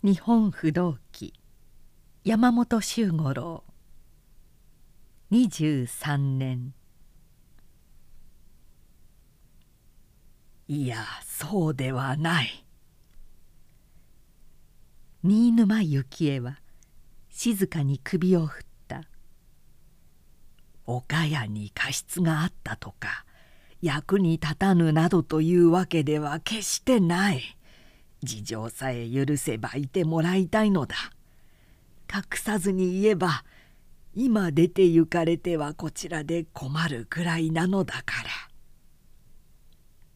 日本不動記山本周五郎。23年。いやそうではない。新沼幸恵は静かに首を振った。岡谷に過失があったとか役に立たぬなどというわけでは決してない。事情さえ許せばいてもらいたいのだ。隠さずに言えば今出て行かれてはこちらで困るくらいなのだから。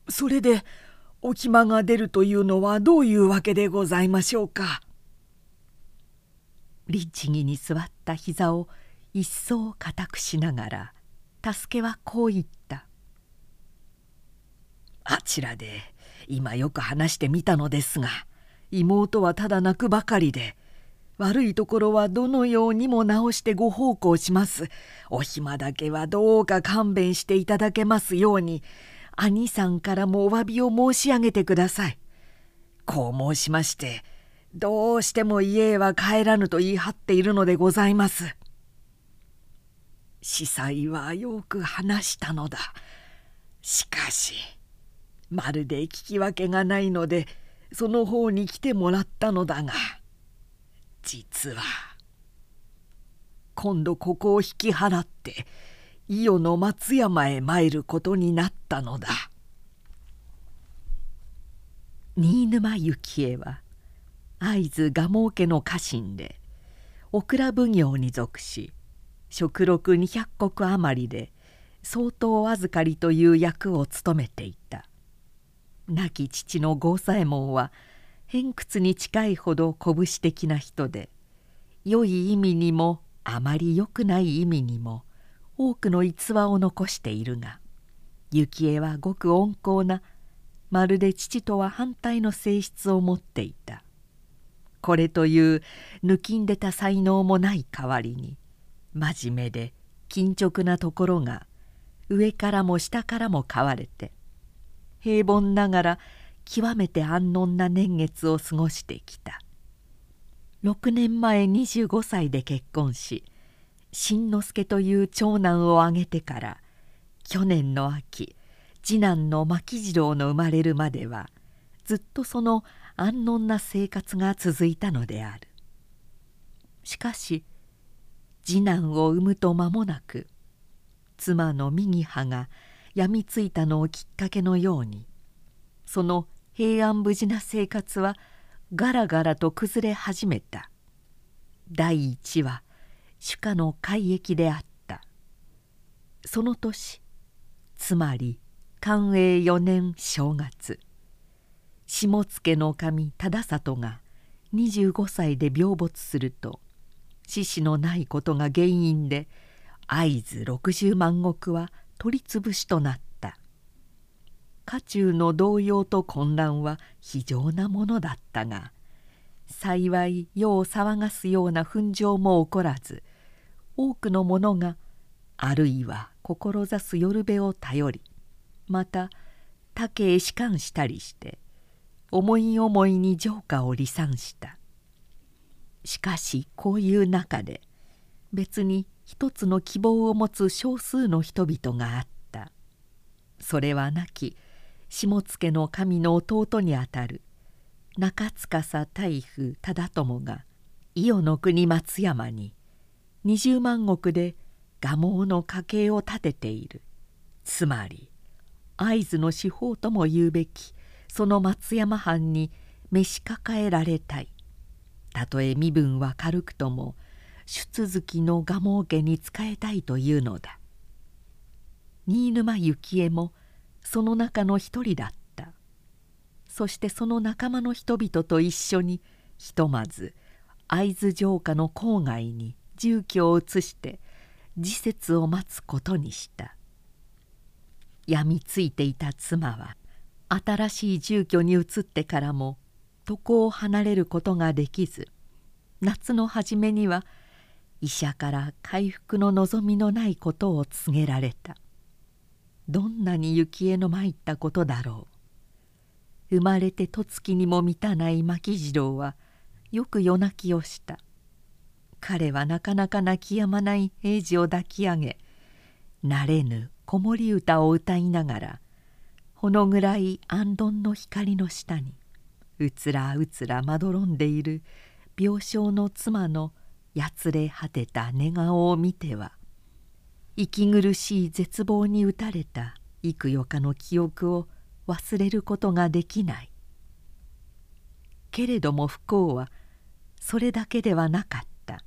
それでお暇が出るというのはどういうわけでございましょうか。律儀に座った膝を一層固くしながら助けはこう言った「あちらで。今よく話してみたのですが妹はただ泣くばかりで悪いところはどのようにも直してご奉公します。お暇だけはどうか勘弁していただけますように兄さんからもお詫びを申し上げてください。こう申しましてどうしても家へは帰らぬと言い張っているのでございます。司祭はよく話したのだ。しかしまるで聞き分けがないのでその方に来てもらったのだが実は今度ここを引き払って伊予の松山へ参ることになったのだ。新沼幸恵は会津蒲生家の家臣でオクラ奉行に属し食禄200石余りで相当預かりという役を務めていた。亡き父の郷左衛門は偏屈に近いほど拳的な人で良い意味にもあまり良くない意味にも多くの逸話を残しているが幸恵はごく温厚なまるで父とは反対の性質を持っていた。これという抜きんでた才能もない代わりに真面目で緊直なところが上からも下からも買われて平凡ながら極めて安穏な年月を過ごしてきた。6年前25歳で結婚し新之助という長男を挙げてから去年の秋次男の牧次郎の生まれるまではずっとその安穏な生活が続いたのである。しかし次男を産むと間もなく妻の右派が病みついたのをきっかけのようにその平安無事な生活はガラガラと崩れ始めた。第一は主家の改易であった。その年つまり寛永4年正月下野の神忠里が25歳で病没すると獅子のないことが原因で会津60万石は取り潰しとなった。家中の動揺と混乱は非常なものだったが幸い世を騒がすような紛争も起こらず多くの者があるいは志す夜べを頼りまた他家へ仕官したりして思い思いに城下を離散した。しかしこういう中で別に一つの希望を持つ少数の人々があった。それは亡き下野の神の弟にあたる中司大夫忠友が伊予の国松山に20万石で蒲生の家計を立てている。つまり会津の司法とも言うべきその松山藩に召し抱えられたい。たとえ身分は軽くとも出続きの蒲生家に仕えたいというのだ。新沼幸恵もその中の一人だった。そしてその仲間の人々と一緒にひとまず会津城下の郊外に住居を移して時節を待つことにした。病みついていた妻は新しい住居に移ってからも床を離れることができず夏の初めには医者から回復の望みのないことを告げられた。どんなに幸恵の参ったことだろう。生まれて十月にも満たない牧次郎はよく夜泣きをした。彼はなかなか泣き止まない英治を抱き上げ慣れぬ子守歌を歌いながらほの暗い安どの光の下にうつらうつらまどろんでいる病床の妻のやつれ果てた寝顔を見ては息苦しい絶望に打たれた幾夜かの記憶を忘れることができない。けれども不幸はそれだけではなかった。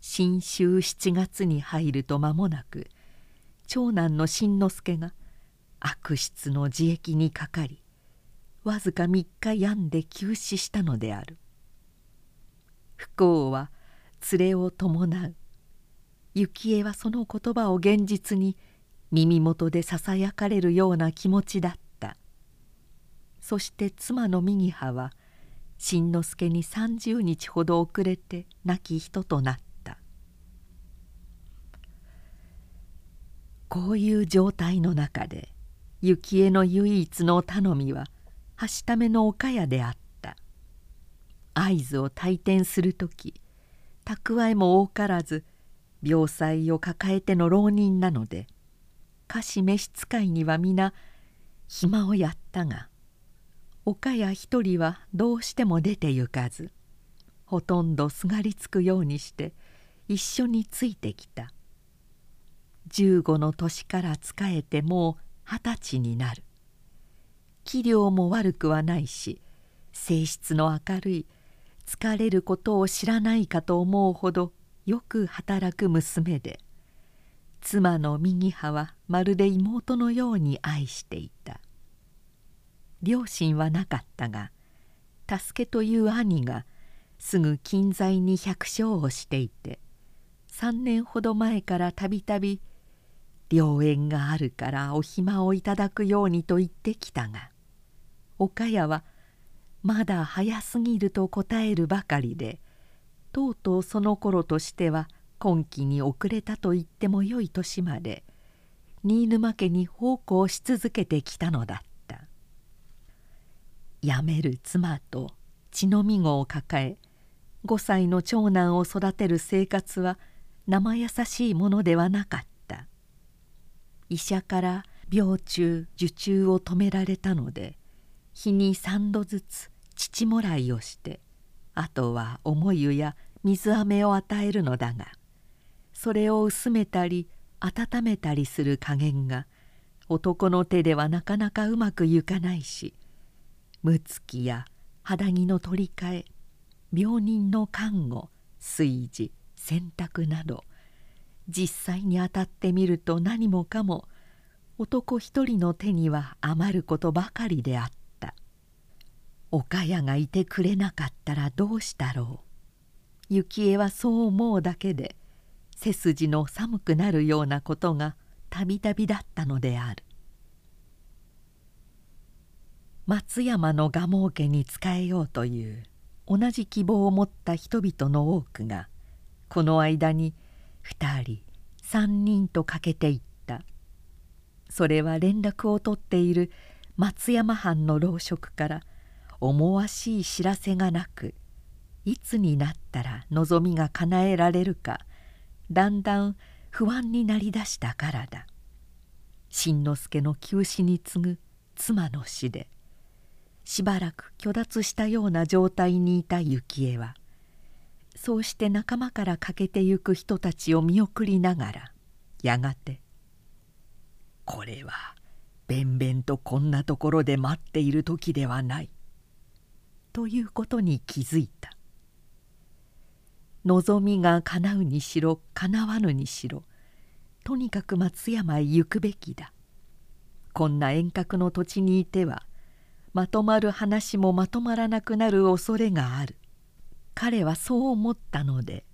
新秋7月に入ると間もなく長男の新之助が悪質の自疫にかかりわずか3日病んで急死したのである。不幸は連れを伴う。幸恵はその言葉を現実に耳元でささやかれるような気持ちだった。そして妻の右派は新之助に30日ほど遅れて亡き人となった。こういう状態の中で幸恵の唯一の頼みははしための岡屋であった。合図を退店する時蓄えも多からず病妻を抱えての浪人なので菓子召使いには皆暇をやったが岡谷一人はどうしても出て行かずほとんどすがりつくようにして一緒についてきた。15の年から仕えてもう二十歳になる。器量も悪くはないし性質の明るい疲れることを知らないかと思うほどよく働く娘で妻の右派はまるで妹のように愛していた。両親はなかったが助けという兄がすぐ近在に百姓をしていて3年ほど前からたびたび「良縁があるからお暇をいただくように」と言ってきたが岡谷は「まだ早すぎる」と答えるばかりでとうとうその頃としては今期に遅れたと言ってもよい年まで新沼家に奉公し続けてきたのだった。辞める妻と血のみ子を抱え5歳の長男を育てる生活は生優しいものではなかった。医者から病中受注を止められたので日に3度ずつ乳もらいをしてあとは重湯や水飴を与えるのだがそれを薄めたり温めたりする加減が男の手ではなかなかうまくいかないしむつきや肌着の取り替え病人の看護炊事洗濯など実際に当たってみると何もかも男一人の手には余ることばかりであった。岡谷がいてくれなかったらどうしたろう。幸恵はそう思うだけで背筋の寒くなるようなことがたびたびだったのである。松山の蒲生家に仕えようという同じ希望を持った人々の多くがこの間に2人3人とかけていった。それは連絡を取っている松山藩の老職から思わしい知らせがなくいつになったら望みが叶えられるかだんだん不安になりだしたからだ。新之助の急死に次ぐ妻の死でしばらく虚脱したような状態にいた幸恵はそうして仲間から欠けてゆく人たちを見送りながらやがて「これはべんべんとこんなところで待っている時ではない」ということに気づいた。望みが叶うにしろ叶わぬにしろとにかく松山へ行くべきだ。こんな遠隔の土地にいてはまとまる話もまとまらなくなる恐れがある。彼はそう思ったので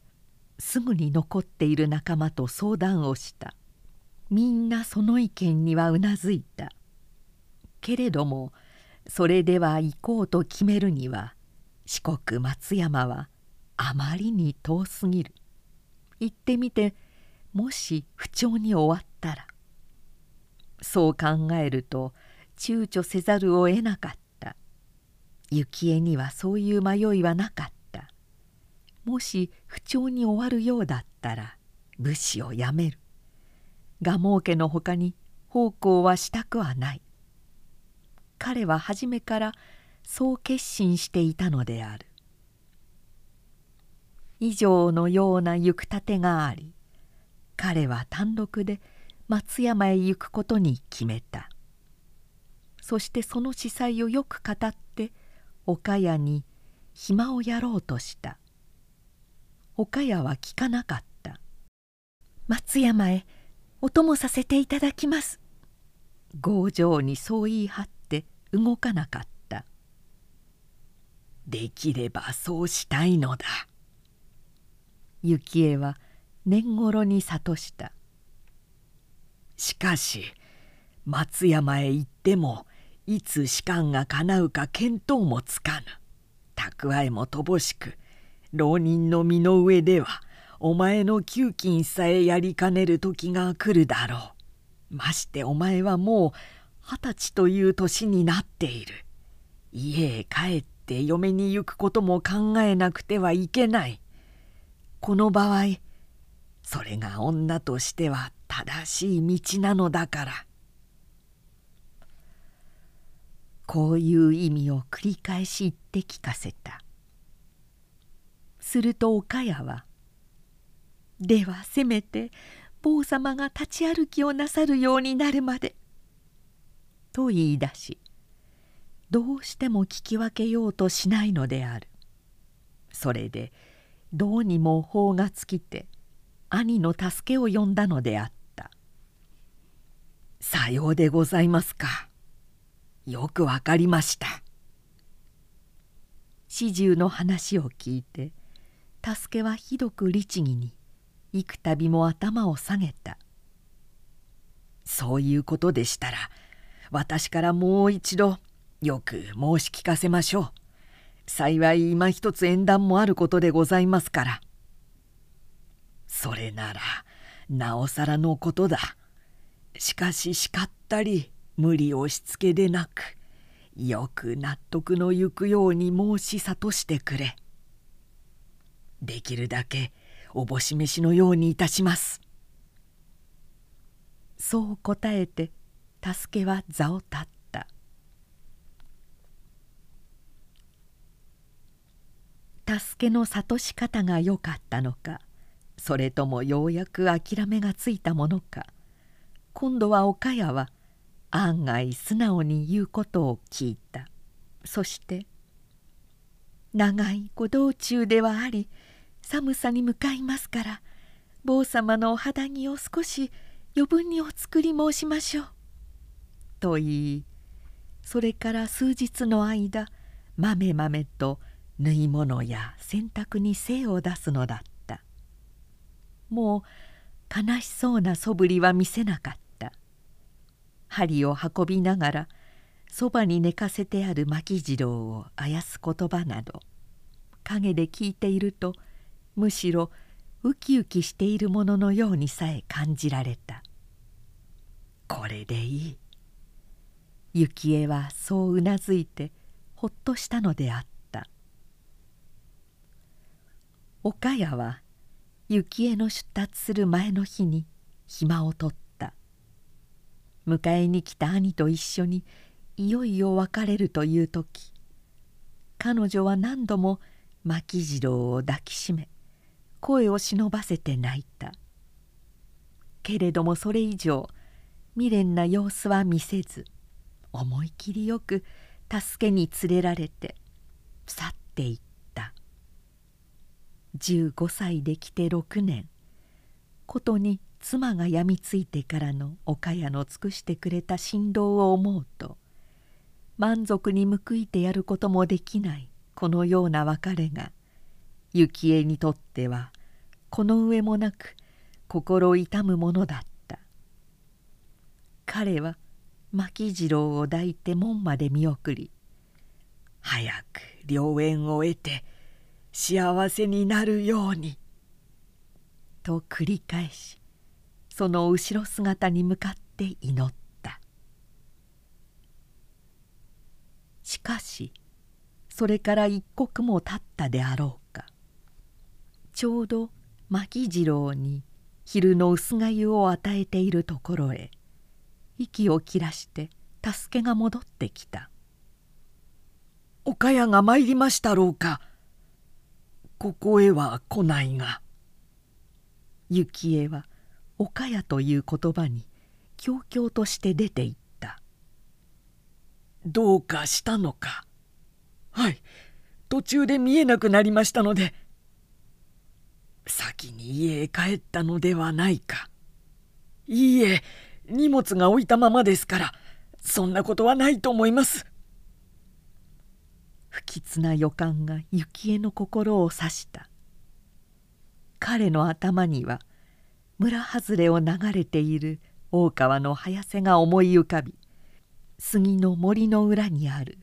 すぐに残っている仲間と相談をした。みんなその意見にはうなずいた。けれどもそれでは行こうと決めるには四国松山はあまりに遠すぎる。行ってみてもし不調に終わったら。そう考えると躊躇せざるを得なかった。幸恵にはそういう迷いはなかった。もし不調に終わるようだったら武士を辞める。蒲生家のほかに奉公はしたくはない。彼は初めからそう決心していたのである。以上のような行く立てがあり彼は単独で松山へ行くことに決めた。そしてその司祭をよく語って岡谷に暇をやろうとした。岡谷は聞かなかった「松山へお供させていただきます」強情にそう言い張動かなかった「できればそうしたいのだ」幸恵は年頃に諭した。しかし松山へ行ってもいつ士官が叶うか見当もつかぬ。蓄えも乏しく浪人の身の上ではお前の給金さえやりかねる時が来るだろう。ましてお前はもう二十歳という年になっている。家へ帰って嫁に行くことも考えなくてはいけない。この場合それが女としては正しい道なのだから。こういう意味を繰り返し言って聞かせた。すると岡谷は「ではせめて坊様が立ち歩きをなさるようになるまで」と言い出しどうしても聞き分けようとしないのである。それでどうにも法が尽きて兄の助けを呼んだのであった「さようでございますか。よくわかりました」始終の話を聞いて助けはひどく律儀に幾度も頭を下げた「そういうことでしたら私からもう一度よく申し聞かせましょう。幸い今一つ縁談もあることでございますから。それならなおさらのことだ。しかし叱ったり無理押しつけでなくよく納得のゆくように申し諭してくれ。できるだけおぼし飯のようにいたします。そう答えて助けは座を立った。助けの諭し方が良かったのかそれともようやく諦めがついたものか今度は岡谷は案外素直に言うことを聞いた。そして「長いご道中ではあり寒さに向かいますから坊様のお肌着を少し余分にお作り申しましょう」と言い。それから数日の間まめまめと縫い物や洗濯に精を出すのだった。もう悲しそうなそぶりは見せなかった。針を運びながらそばに寝かせてある牧次郎をあやす言葉など陰で聞いているとむしろウキウキしているもののようにさえ感じられた。これでいい。幸恵はそううなずいてほっとしたのであった。岡谷は幸恵の出立する前の日に暇を取った。迎えに来た兄と一緒にいよいよ別れるという時彼女は何度も牧次郎を抱きしめ声を忍ばせて泣いた。けれどもそれ以上未練な様子は見せず思い切りよく助けに連れられて去っていった。15歳で来て6年。ことに妻が病みついてからの岡谷の尽くしてくれた振動を思うと満足に報いてやることもできないこのような別れが幸恵にとってはこの上もなく心痛むものだった。彼は牧次郎を抱いて門まで見送り「早く良縁を得て幸せになるように」と繰り返しその後ろ姿に向かって祈った。しかしそれから一刻も経ったであろうかちょうど牧次郎に昼の薄がゆを与えているところへ息を切らして助けが戻ってきた「岡谷が参りましたろうか。ここへは来ないが」幸恵は「岡谷」という言葉に狂々として出ていった「どうかしたのか。はい。途中で見えなくなりましたので先に家へ帰ったのではないか。いいえ荷物が置いたままですからそんなことはないと思います。不吉な予感が幸恵の心を刺した。彼の頭には村外れを流れている大川の早瀬が思い浮かび杉の森の裏にある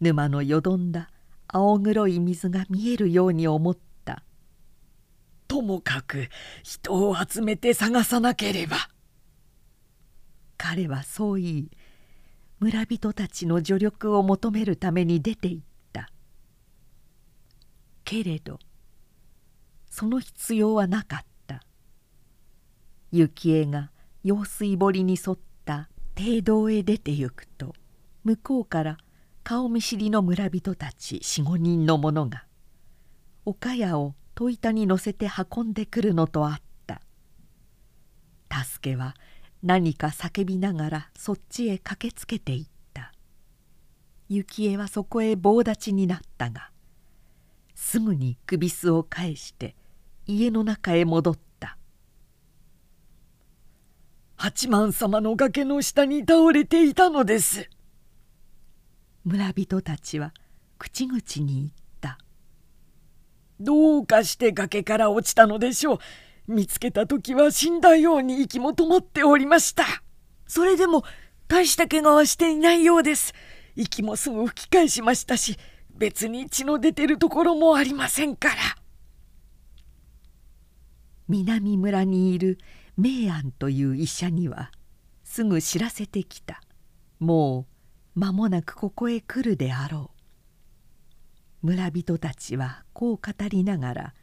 沼のよどんだ青黒い水が見えるように思った。ともかく人を集めて探さなければ。彼はそう言い村人たちの助力を求めるために出て行った。けれどその必要はなかった。幸恵が用水堀に沿った堤道へ出て行くと向こうから顔見知りの村人たち45人の者が岡谷を戸板に乗せて運んでくるのとあった。助けは何か叫びながらそっちへ駆けつけていった。幸恵はそこへ棒立ちになったがすぐに首巣を返して家の中へ戻った。八幡様の崖の下に倒れていたのです。村人たちは口々に言った「どうかして崖から落ちたのでしょう。見つけた時は死んだように息も止まっておりました。それでも大した怪我はしていないようです。息もすぐ吹き返しましたし別に血の出てるところもありませんから。南村にいる明安という医者にはすぐ知らせてきた。もう間もなくここへ来るであろう。村人たちはこう語りながら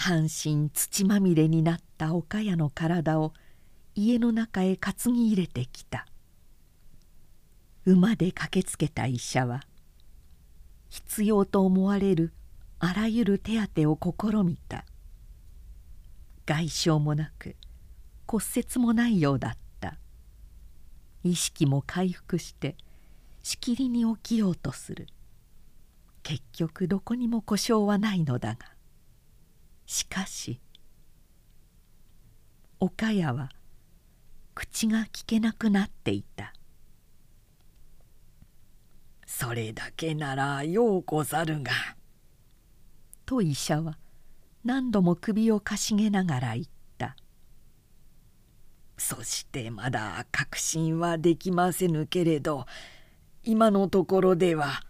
半身土まみれになった岡谷の体を家の中へ担ぎ入れてきた。馬で駆けつけた医者は必要と思われるあらゆる手当を試みた。外傷もなく骨折もないようだった。意識も回復してしきりに起きようとする。結局どこにも故障はないのだが。しかし岡谷は口が聞けなくなっていた「それだけならようござるが」と医者は何度も首をかしげながら言った「そしてまだ確信はできませぬけれど今のところでは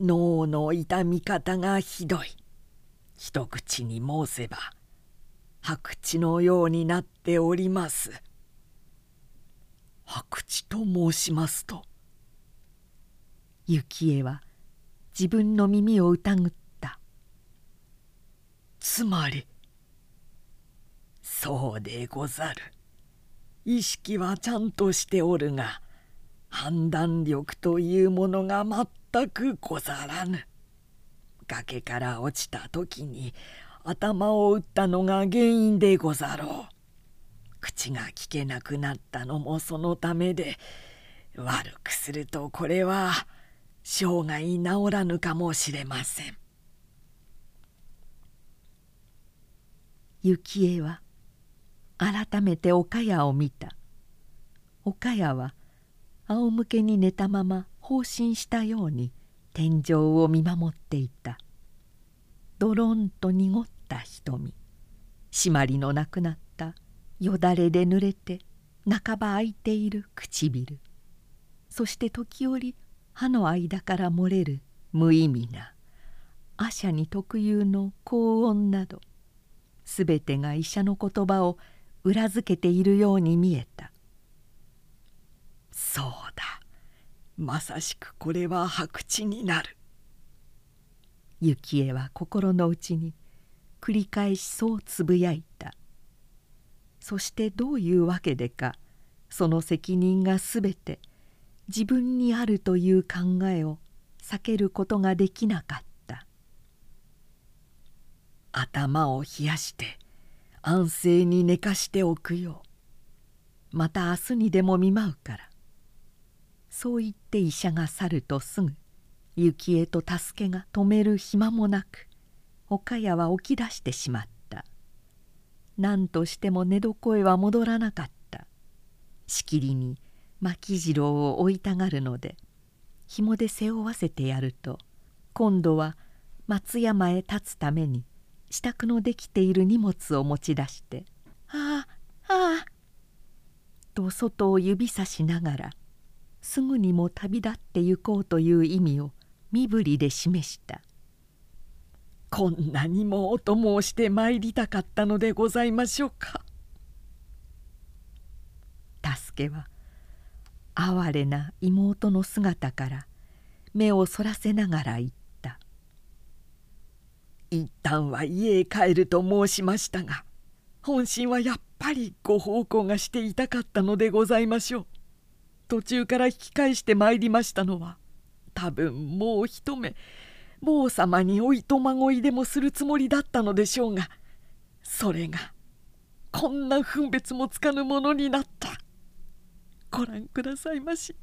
脳の痛み方がひどい」。一口に申せば白地のようになっております。白地と申しますと幸恵は自分の耳を疑った。つまりそうでござる。意識はちゃんとしておるが判断力というものが全くござらぬ。崖から落ちた時に頭を打ったのが原因でござろう。口が聞けなくなったのもそのためで悪くするとこれは生涯治らぬかもしれません。幸恵は改めて岡谷を見た岡谷は仰向けに寝たまま放心したように天井を見守っていた。ドロンと濁った瞳。締まりのなくなった。よだれで濡れて半ば開いている唇。そして時折歯の間から漏れる無意味な阿舎に特有の高音など全てが医者の言葉を裏付けているように見えた。そうだ。まさしくこれは白地になる。幸恵は心の内に繰り返しそうつぶやいた。そしてどういうわけでかその責任がすべて自分にあるという考えを避けることができなかった。頭を冷やして安静に寝かしておくよまた明日にでも見舞うから。そう言って医者が去るとすぐ幸恵と助けが止める暇もなく岡谷は起き出してしまった。何としても寝床へは戻らなかった。しきりに牧次郎を追いたがるので紐で背負わせてやると今度は松山へ立つために支度のできている荷物を持ち出して「ああああ」と外を指さしながらすぐにも旅立って行こうという意味を身振りで示した「こんなにもお供をして参りたかったのでございましょうか」。助けは哀れな妹の姿から目をそらせながら言った「一旦は家へ帰ると申しましたが本心はやっぱりご奉公がしていたかったのでございましょう。途中から引き返してまいりましたのは多分もう一目坊様においとまごいでもするつもりだったのでしょうがそれがこんな分別もつかぬものになった。ご覧くださいまし。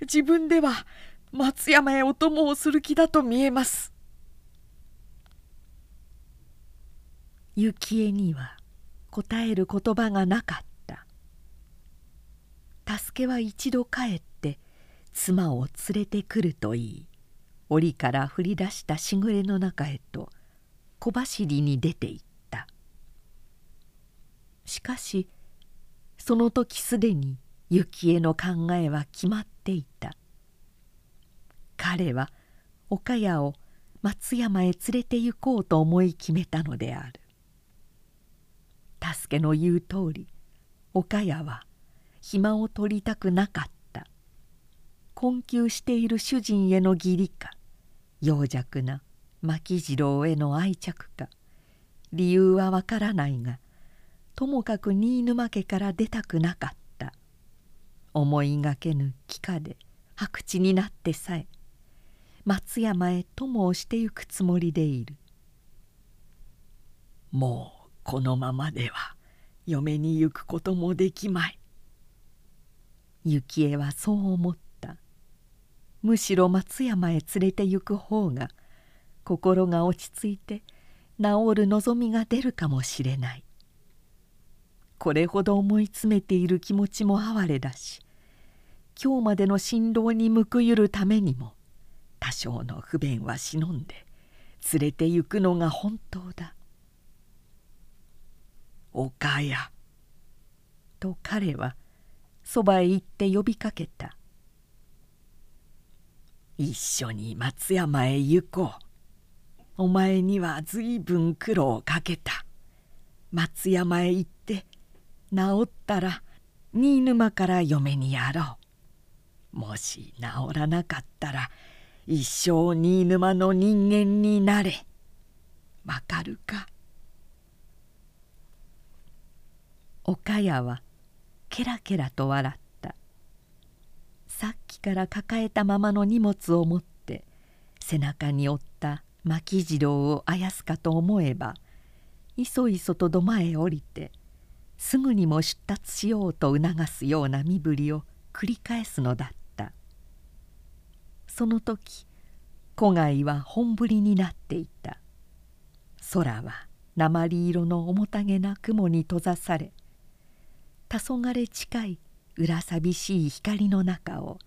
自分では松山へお供をする気だと見えます。幸恵には答える言葉がなかった。助けは一度帰って妻を連れてくるといい。檻から降り出したしぐれの中へと小走りに出て行った。しかしその時すでに幸恵の考えは決まっていた。彼は岡谷を松山へ連れて行こうと思い決めたのである。助けの言う通り岡谷は暇を取りたくなかった。困窮している主人への義理か幼弱な牧次郎への愛着か理由はわからないがともかく新沼家から出たくなかった。思いがけぬ帰化で白地になってさえ松山へ友をしてゆくつもりでいる。もうこのままでは嫁に行くこともできまい。幸恵はそう思ったむしろ松山へ連れて行く方が心が落ち着いて治る望みが出るかもしれないこれほど思い詰めている気持ちも哀れだし今日までの辛労に報いるためにも多少の不便は忍んで連れて行くのが本当だ。岡谷と彼はそばへ行って呼びかけた「一緒に松山へ行こう。お前には随分苦労をかけた。松山へ行って治ったら新沼から嫁にやろう。もし治らなかったら一生新沼の人間になれ。わかるか?」岡谷はケラケラと笑った。さっきから抱えたままの荷物を持って背中に負った牧次郎をあやすかと思えばいそいそと土間へ降りてすぐにも出立しようと促すような身振りを繰り返すのだった。その時古外は本降りになっていた。空は鉛色の面影な雲に閉ざされ黄昏近い裏寂しい光の中を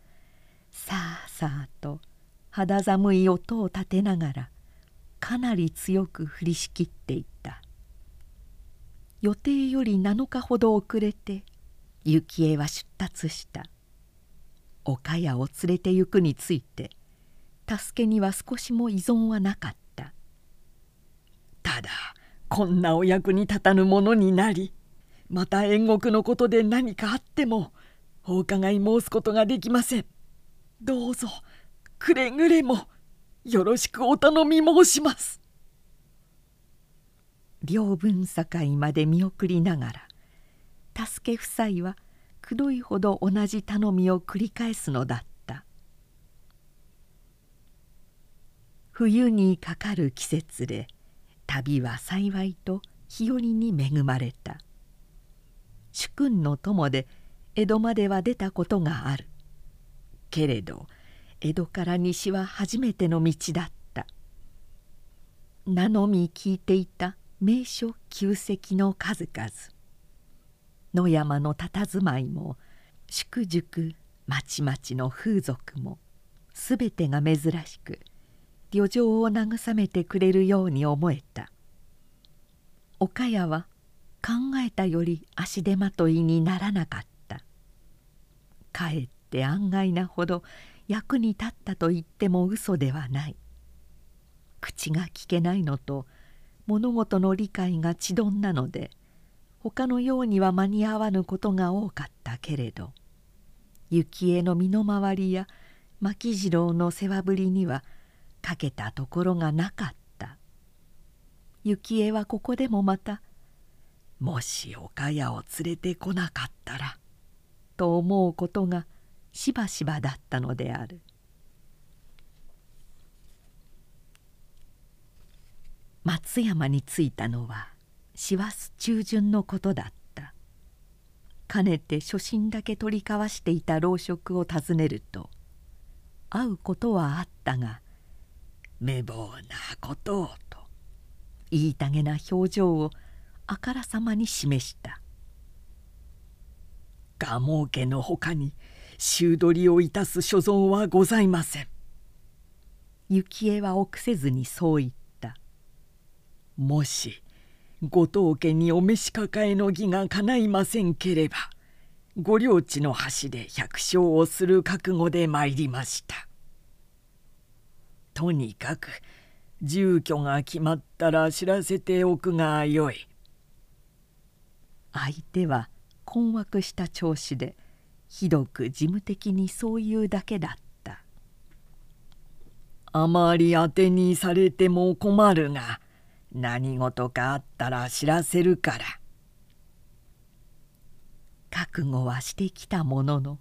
さあさあと肌寒い音を立てながらかなり強く降りしきっていった予定より7日ほど遅れて幸恵は出立した岡谷を連れて行くについて助けには少しも依存はなかったただこんなお役に立たぬものになりまた縁国のことで何かあってもお伺い申すことができません。どうぞくれぐれもよろしくお頼み申します」両分境まで見送りながら助け夫妻はくどいほど同じ頼みを繰り返すのだった。冬にかかる季節で旅は幸いと日和に恵まれた。君の友で江戸までは出たことがある。けれど江戸から西は初めての道だった。名のみ聞いていた名所旧跡の数々。野山の佇まいも祝熟まちまちの風俗もすべてが珍しく旅情を慰めてくれるように思えた。岡谷は考えたより足手まといにならなかった。かえって案外なほど役に立ったと言っても嘘ではない。口が聞けないのと物事の理解がちどんなので他のようには間に合わぬことが多かったけれど幸恵の身の回りや牧次郎の世話ぶりにはかけたところがなかった。幸恵はここでもまた「もし岡谷を連れてこなかったら」と思うことがしばしばだったのである。松山に着いたのは師走中旬のことだったかねて初心だけ取り交わしていた老職を訪ねると会うことはあったが「無謀なことを」と言いたげな表情をあからさまに示した「蒲生家のほかに修取りをいたす所存はございません」幸恵は臆せずにそう言った。もし後藤家にお召し抱えの儀が叶いませんければご領地の端で百姓をする覚悟で参りました。とにかく住居が決まったら知らせておくがよい。相手は困惑した調子でひどく事務的にそういうだけだった。あまり当てにされても困るが何事かあったら知らせるから」覚悟はしてきたものの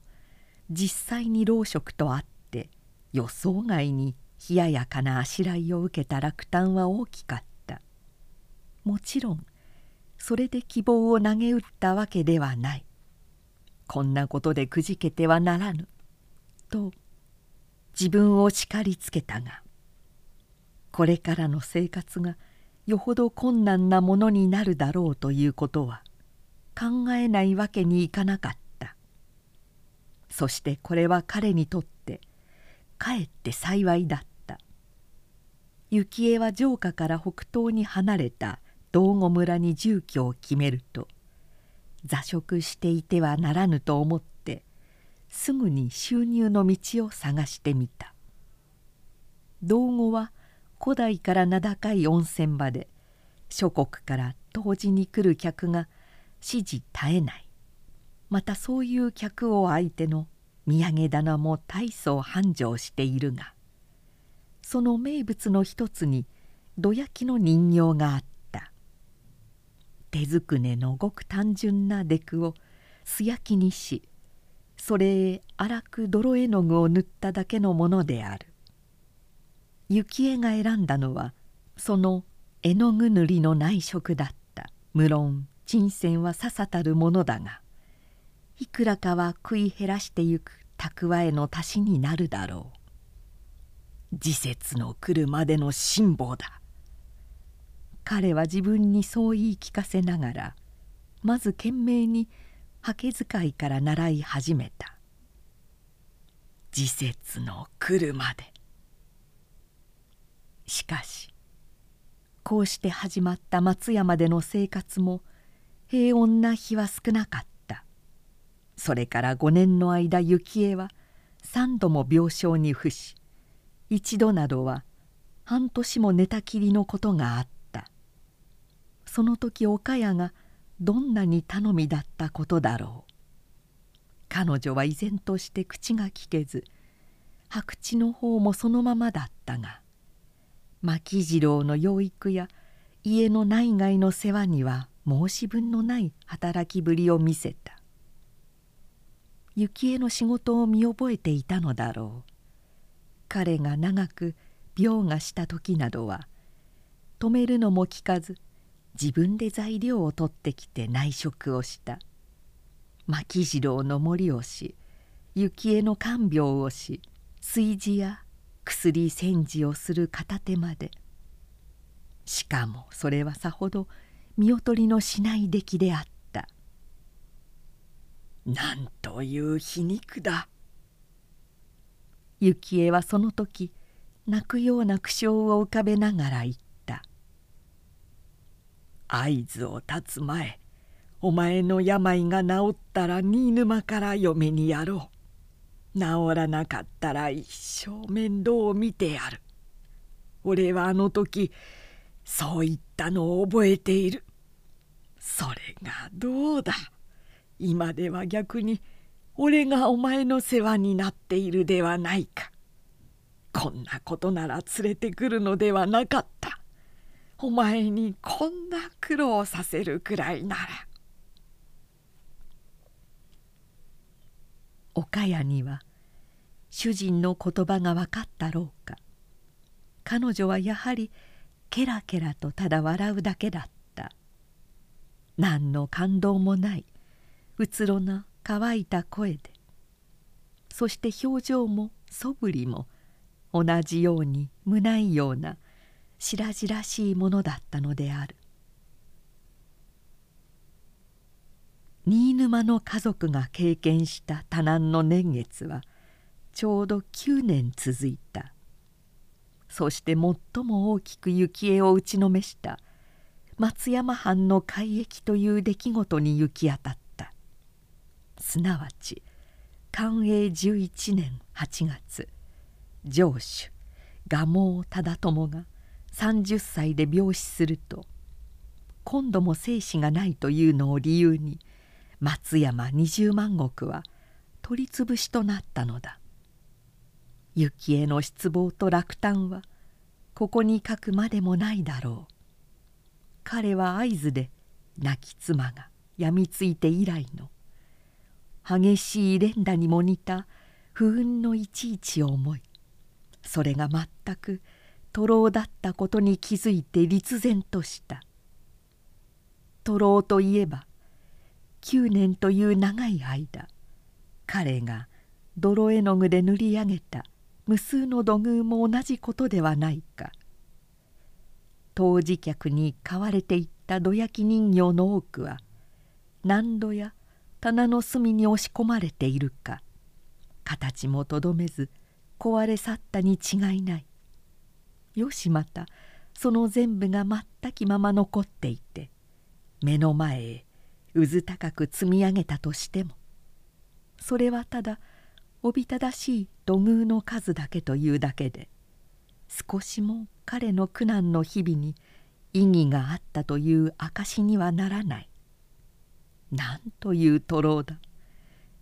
実際に老職とあって予想外に冷ややかなあしらいを受けた落胆は大きかった。もちろんそれで希望を投げ打ったわけではない。こんなことでくじけてはならぬ。と自分を叱りつけたがこれからの生活がよほど困難なものになるだろうということは考えないわけにいかなかった。そしてこれは彼にとってかえって幸いだった。幸恵は城下から北東に離れた道後村に住居を決めると座食していてはならぬと思ってすぐに収入の道を探してみた。道後は古代から名高い温泉場で諸国から当時に来る客が指示絶えない。またそういう客を相手の土産棚も大層繁盛しているがその名物の一つにど焼きの人形があった。手ずくねのごく単純な出来を素焼きにしそれへ粗く泥絵の具を塗っただけのものである。幸恵が選んだのはその絵の具塗りの内職だった。無論金銭はささたるものだがいくらかは食い減らしてゆく蓄えの足しになるだろう。時節の来るまでの辛抱だ。彼は自分にそう言い聞かせながらまず懸命に刷毛使いから習い始めた。時節の来るまで。しかしこうして始まった松山での生活も平穏な日は少なかった。それから5年の間幸恵は3度も病床に伏し一度などは半年も寝たきりのことがあった。その時岡谷がどんなに頼みだったことだろう。彼女は依然として口が聞けず白地の方もそのままだったが牧次郎の養育や家の内外の世話には申し分のない働きぶりを見せた。幸恵の仕事を見覚えていたのだろう。彼が長く病がした時などは止めるのも聞かず自分で材料を取ってきて内職をした。牧次郎の森をし幸恵の看病をし炊事や薬煎じをする片手まで。しかもそれはさほど見劣りのしない出来であった。なんという皮肉だ。幸恵はその時泣くような苦笑を浮かべながら言った「合図を立つ前お前の病が治ったら新沼から嫁にやろう。治らなかったら一生面倒を見てやる。俺はあの時そう言ったのを覚えている。それがどうだ。今では逆に俺がお前の世話になっているではないか。こんなことなら連れてくるのではなかった。お前にこんな苦労させるくらいなら。岡谷には主人の言葉が分かったろうか。彼女はやはりケラケラとただ笑うだけだった。何の感動もない。うつろな乾いた声で。そして表情も素振りも同じようにむないような白々しいものだったのである。新沼の家族が経験した多難の年月はちょうど9年続いた。そして最も大きく幸恵を打ちのめした松山藩の改易という出来事に行き当たった。すなわち寛永11年8月城主蒲生忠友が30歳で病死すると今度も生死がないというのを理由に松山20万石は取り潰しとなったのだ。幸恵の失望と落胆はここに書くまでもないだろう。彼は会津で亡き妻が病みついて以来の激しい連打にも似た不運のいちいちを思いそれが全く徒労だったことに気づいて立然とした。徒労といえば9年という長い間彼が泥絵の具で塗り上げた無数の土偶も同じことではないか。当時客に買われていった土焼き人形の多くは何度や棚の隅に押し込まれているか形もとどめず壊れ去ったに違いない。よしまた。その全部が全きまま残っていて目の前へうず高く積み上げたとしても。それはただおびただしい土偶の数だけというだけで少しも彼の苦難の日々に意義があったという証にはならない。なんという徒労だ。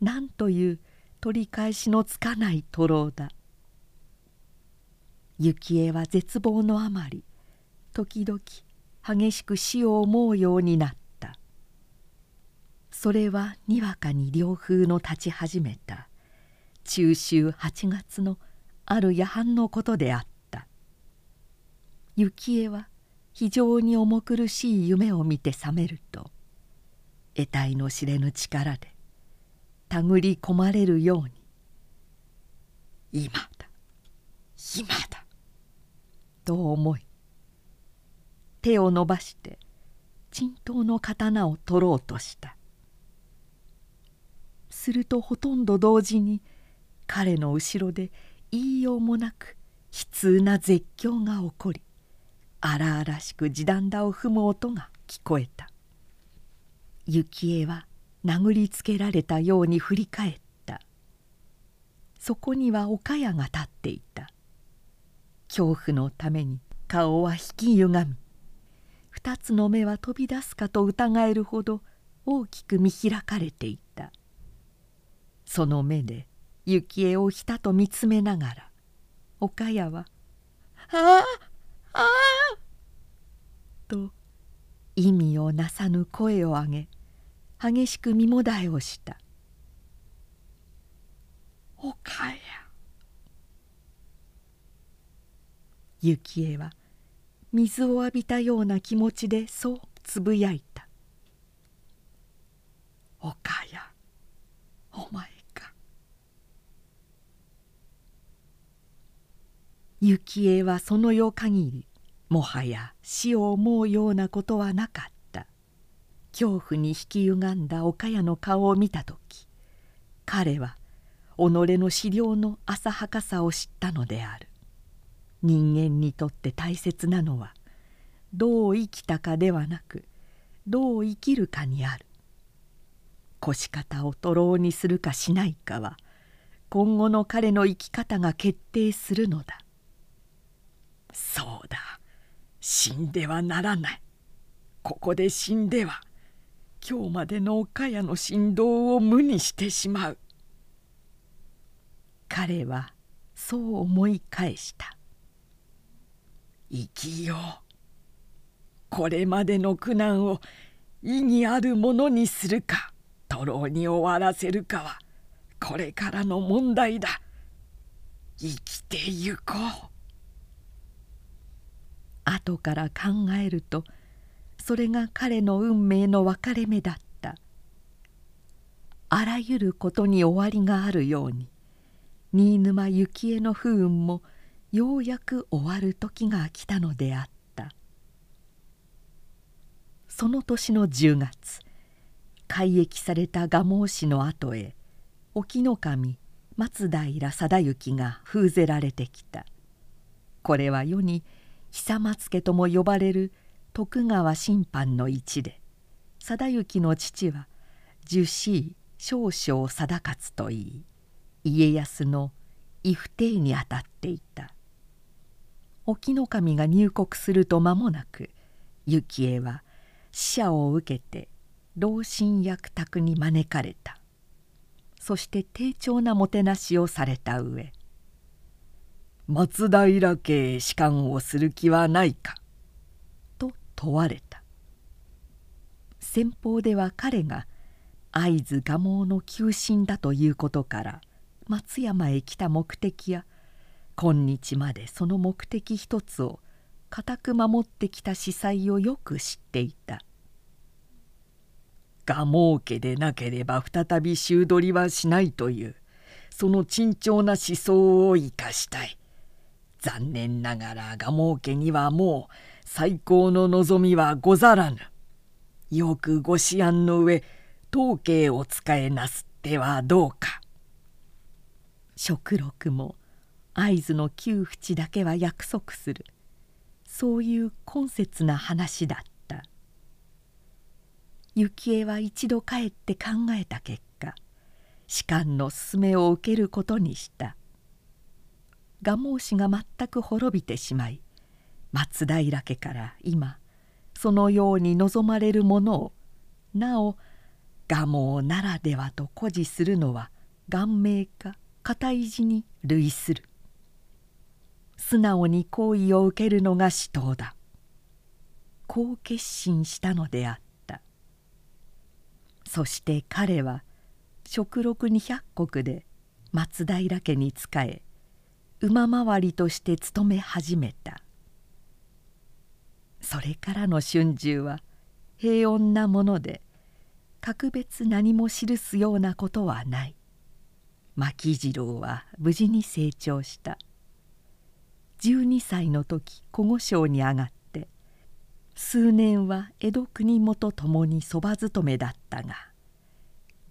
なんという取り返しのつかない徒労だ。幸恵は絶望のあまり。時々激しく死を思うようになった。それはにわかに涼風の立ち始めた。中秋8月のある夜半のことであった。幸恵は非常に重苦しい夢を見て覚めると得体の知れぬ力で手繰り込まれるように。今だ。今だ。と思い手を伸ばして沈頭の刀を取ろうとした。するとほとんど同時に彼の後ろで言いようもなく悲痛な絶叫が起こり荒々しく地団打を踏む音が聞こえた。幸恵は殴りつけられたように振り返った。そこには岡谷が立っていた。恐怖のために顔は引きゆがみ二つの目は飛び出すかと疑えるほど大きく見開かれていたその目で幸恵をひたと見つめながら岡谷は「ああああ!」と意味をなさぬ声を上げ激しく身もだえをした「おかや」幸恵は水を浴びたような気持ちでそうつぶやいた「おかやお前か」幸恵はその夜限りもはや死を思うようなことはなかった。恐怖に引き歪んだ岡谷の顔を見た時彼は己の資料の浅はかさを知ったのである。人間にとって大切なのはどう生きたかではなくどう生きるかにある。腰方を徒労にするかしないかは今後の彼の生き方が決定するのだ。そうだ。死んではならない。ここで死んでは今日までの岡谷の振動を無にしてしまう。彼はそう思い返した。生きよう。これまでの苦難を意義あるものにするか徒労に終わらせるかはこれからの問題だ。生きてゆこう。後から考えるとそれが彼の運命の分かれ目だった。あらゆることに終わりがあるように新沼幸恵の不運もようやく終わる時が来たのであった。その年の10月改易された蒲生氏の後へ沖ノ神松平定行が封ぜられてきた。これは世に久松家とも呼ばれる徳川審判の一で定行の父は樹子少々貞勝といい家康の伊不定にあたっていた。沖ノ神が入国すると間もなく幸恵は使者を受けて老臣役宅に招かれたそして丁重なもてなしをされた上松平家へ仕官をする気はないか?」と問われた先方では彼が会津蒲生の求心だということから松山へ来た目的や今日までその目的一つを固く守ってきた司祭をよく知っていた蒲生家でなければ再び衆取りはしないというその珍重な思想を生かしたい残念ながら蒲生家にはもう最高の望みはござらぬ。よくご思案の上統計を使えなすってはどうか。食禄も会津の旧淵だけは約束する。そういう懇切な話だった。幸恵は一度帰って考えた結果士官の勧めを受けることにした。蒲生氏が全く滅びてしまい松平家から今そのように望まれるものをなお蒲生ならではと誇示するのは顔面か片意地に類する。素直に好意を受けるのが死闘だ。こう決心したのであった。そして彼は食禄二百石で松平家に仕え馬回りとして勤め始めた。それからの春秋は平穏なもので格別何も記すようなことはない。牧次郎は無事に成長した。12歳の時古御省に上がって数年は江戸国元ともにそば勤めだったが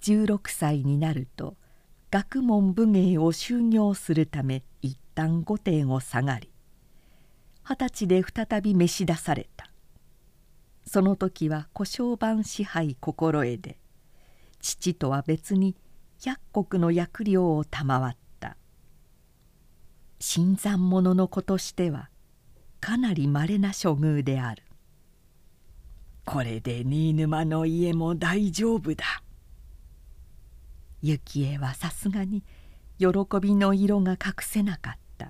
16歳になると学問武芸を修行するため一旦御殿を下がり二十歳で再び召し出された。その時は小商番支配心得で父とは別に百石の役領を賜った新参者の子としてはかなりまれな処遇である。これで新沼の家も大丈夫だ。幸恵はさすがに喜びの色が隠せなかった。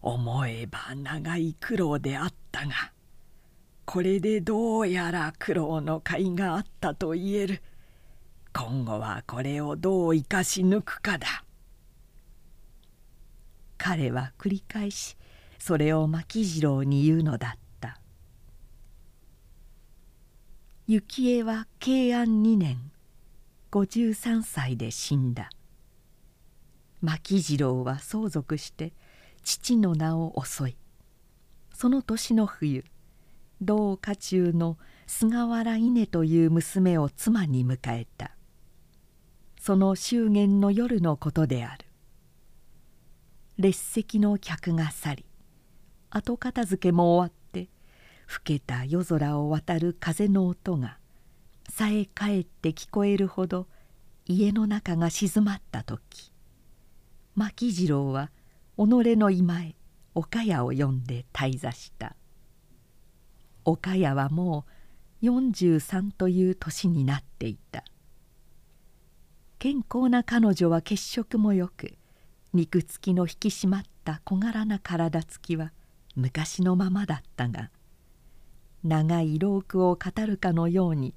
思えば長い苦労であったがこれでどうやら苦労の甲斐があったと言える。今後はこれをどう生かし抜くかだ。彼は繰り返しそれを牧次郎に言うのだった。幸恵は慶安2年53歳で死んだ。牧次郎は相続して父の名を襲いその年の冬同家中の菅原稲という娘を妻に迎えた。その祝言の夜のことである。列席の客が去り後片付けも終わって更けた夜空を渡る風の音がさえかえって聞こえるほど家の中が静まった時牧次郎は己の居前岡谷を呼んで滞座した。岡谷はもう43という年になっていた。健康な彼女は血色もよく肉付きの引き締まった小柄な体つきは昔のままだったが長いロークを語るかのように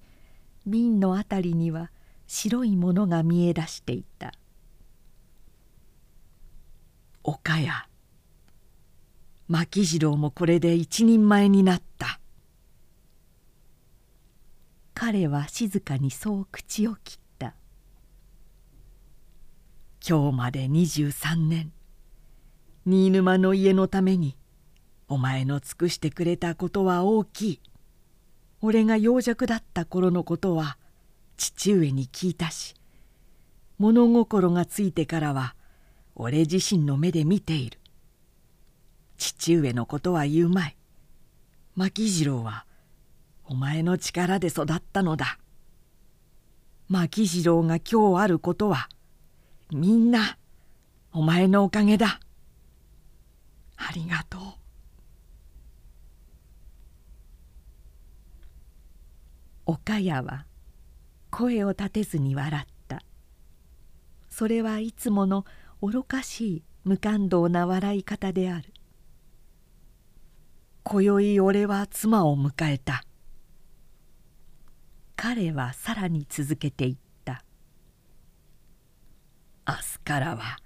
瓶の辺りには白いものが見え出していた「岡谷。牧次郎もこれで一人前になった」彼は静かにそう口を切った「今日まで23年。新沼の家のためにお前の尽くしてくれたことは大きい。俺が幼弱だった頃のことは父上に聞いたし物心がついてからは俺自身の目で見ている。父上のことは言うまい。牧次郎はお前の力で育ったのだ。牧次郎が今日あることはみんなお前のおかげだ。ありがとう。岡谷は声を立てずに笑った。それはいつもの愚かしい無感動な笑い方である。今宵俺は妻を迎えた。彼はさらに続けていた。明日からは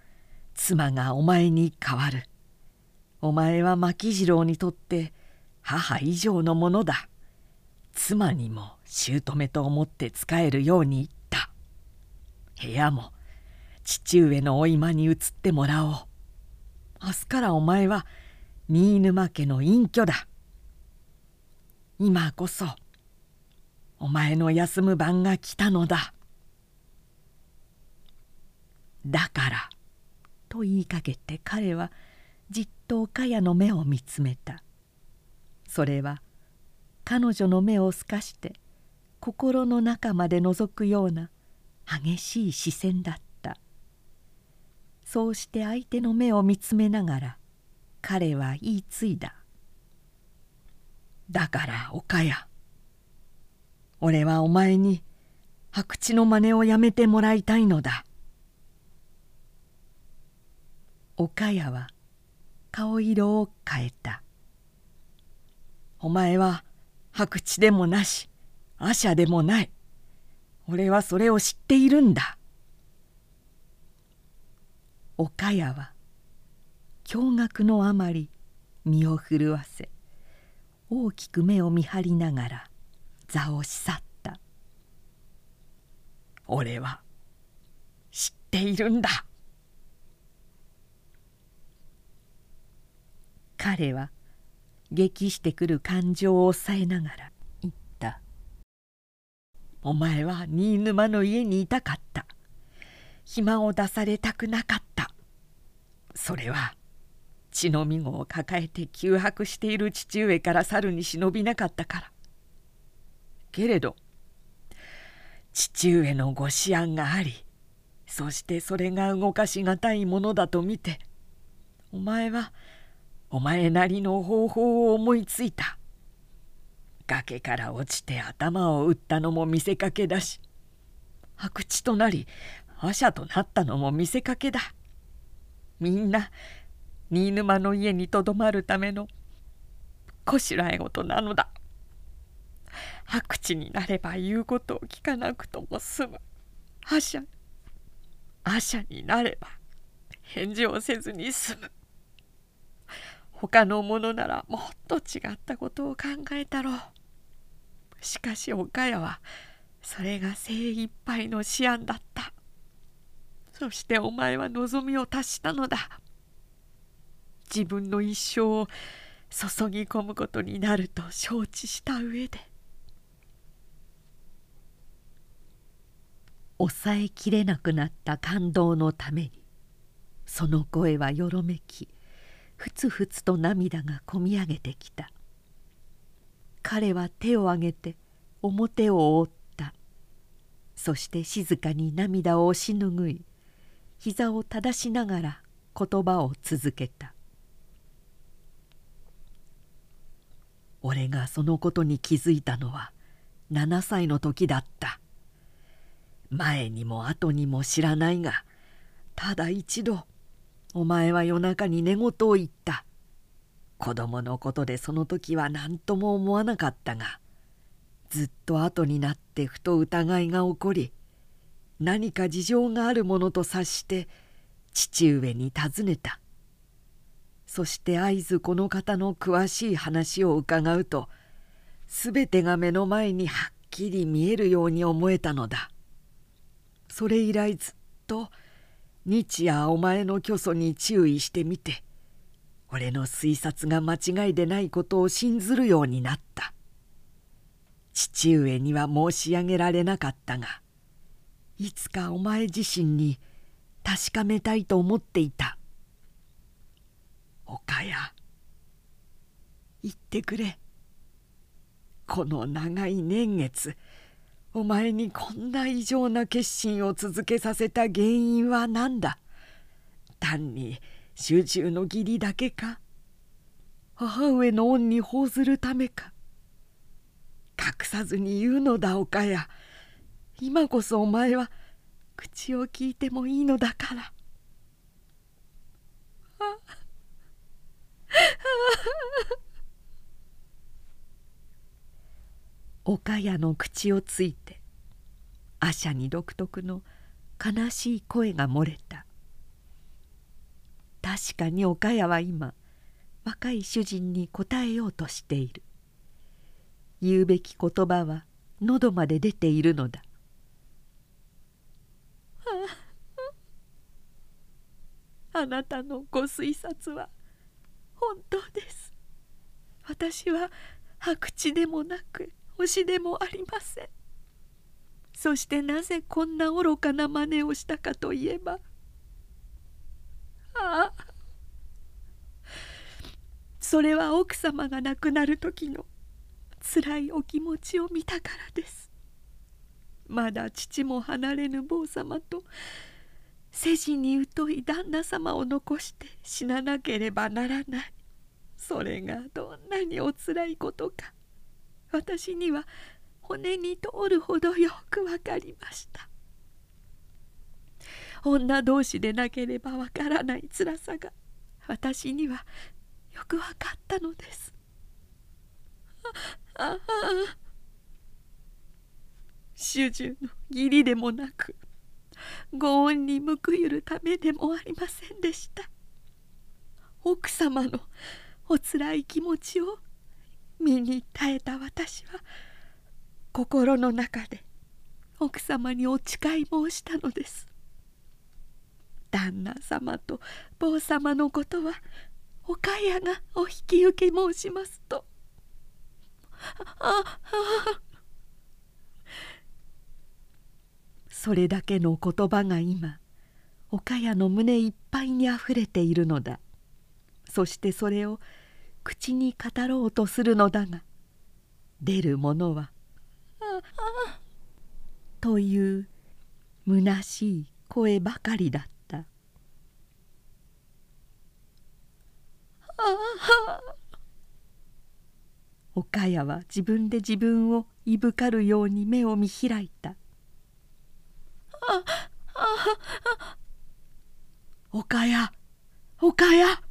妻がお前に代わる。お前は牧次郎にとって母以上のものだ。妻にも姑と思って仕えるように言った。部屋も父上のお居間に移ってもらおう。明日からお前は新沼家の隠居だ。今こそお前の休む番が来たのだ。だからと言いかけて彼はじっと岡谷の目を見つめた。それは彼女の目を透かして心の中まで覗くような激しい視線だった。そうして相手の目を見つめながら彼は言い継いだ「だから岡谷俺はお前に白痴の真似をやめてもらいたいのだ」岡谷は顔色を変えた「お前は白痴でもなし阿舎でもない。俺はそれを知っているんだ。岡谷は驚愕のあまり身を震わせ大きく目を見張りながら座をし去った。俺は知っているんだ。彼は激してくる感情を抑えながら言った「お前は新沼の家にいたかった。暇を出されたくなかった。それは血のみ子を抱えて窮迫している父上から去るに忍びなかったから。けれど父上のご思案がありそしてそれが動かしがたいものだと見てお前はお前なりの方法を思いついた。崖から落ちて頭を打ったのも見せかけだし白痴となり覇者となったのも見せかけだ。みんな新沼の家にとどまるためのこしらえ事なのだ。白地になれば言うことを聞かなくとも済む。覇者覇者になれば返事をせずに済む。他の者ならもっと違ったことを考えたろう。しかし岡谷はそれが精一杯の思案だった。そしてお前は望みを達したのだ。自分の一生を注ぎ込むことになると承知した上で。抑えきれなくなった感動のためにその声はよろめきふつふつと涙がこみ上げてきた。彼は手を挙げて表を覆った。そして静かに涙を押し拭い膝を正しながら言葉を続けた「俺がそのことに気づいたのは7歳の時だった」前にも後にも知らないがただ一度お前は夜中に寝言を言った。子供のことでその時は何とも思わなかったがずっと後になってふと疑いが起こり何か事情があるものと察して父上に尋ねた。そして会津この方の詳しい話を伺うと全てが目の前にはっきり見えるように思えたのだ。それ以来ずっと日夜お前の虚祖に注意してみて。俺の推察が間違いでないことを信ずるようになった。父上には申し上げられなかったがいつかお前自身に確かめたいと思っていた。岡谷言ってくれ。この長い年月お前にこんな異常な決心を続けさせた原因は何だ？単に主従の義理だけか？母上の恩に報ずるためか？隠さずに言うのだ岡谷今こそお前は口を聞いてもいいのだから。あ あ岡谷の口をついて阿舎に独特の悲しい声が漏れた。確かに岡谷は今若い主人に答えようとしている。言うべき言葉は喉まで出ているのだ。あなたのご推察は本当です。私は白痴でもなく星でもありません。そしてなぜこんな愚かな真似をしたかといえば。ああ。それは奥様が亡くなる時のつらいお気持ちを見たからです。まだ父も離れぬ坊様と世事に疎い旦那様を残して死ななければならない。それがどんなにおつらいことか。私には骨に通るほどよくわかりました。女同士でなければわからない辛さが私にはよくわかったのです。ああ主従の義理でもなくご恩に報いるためでもありませんでした。奥様のおつらい気持ちを身に耐えた私は心の中で奥様にお誓い申したのです。旦那様と坊様のことは岡谷がお引き受け申しますと。ああそれだけの言葉が今岡谷の胸いっぱいにあふれているのだそしてそれを口に語ろうとするのだが出るものは「という虚しい声ばかりだった。岡谷は自分で自分をいぶかるように目を見開いた「岡谷岡谷。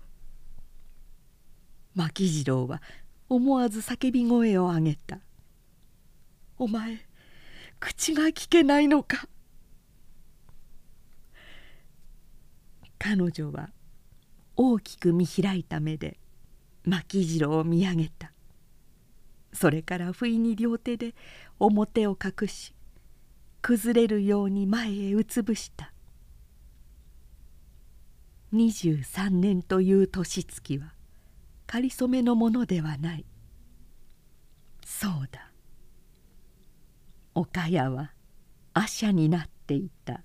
牧次郎は思わず叫び声を上げた「お前口が聞けないのか」彼女は大きく見開いた目で牧次郎を見上げた。それから不意に両手で表を隠し崩れるように前へうつぶした。23年という年月はかりそめのものではない。そうだ。岡谷は阿車になっていた。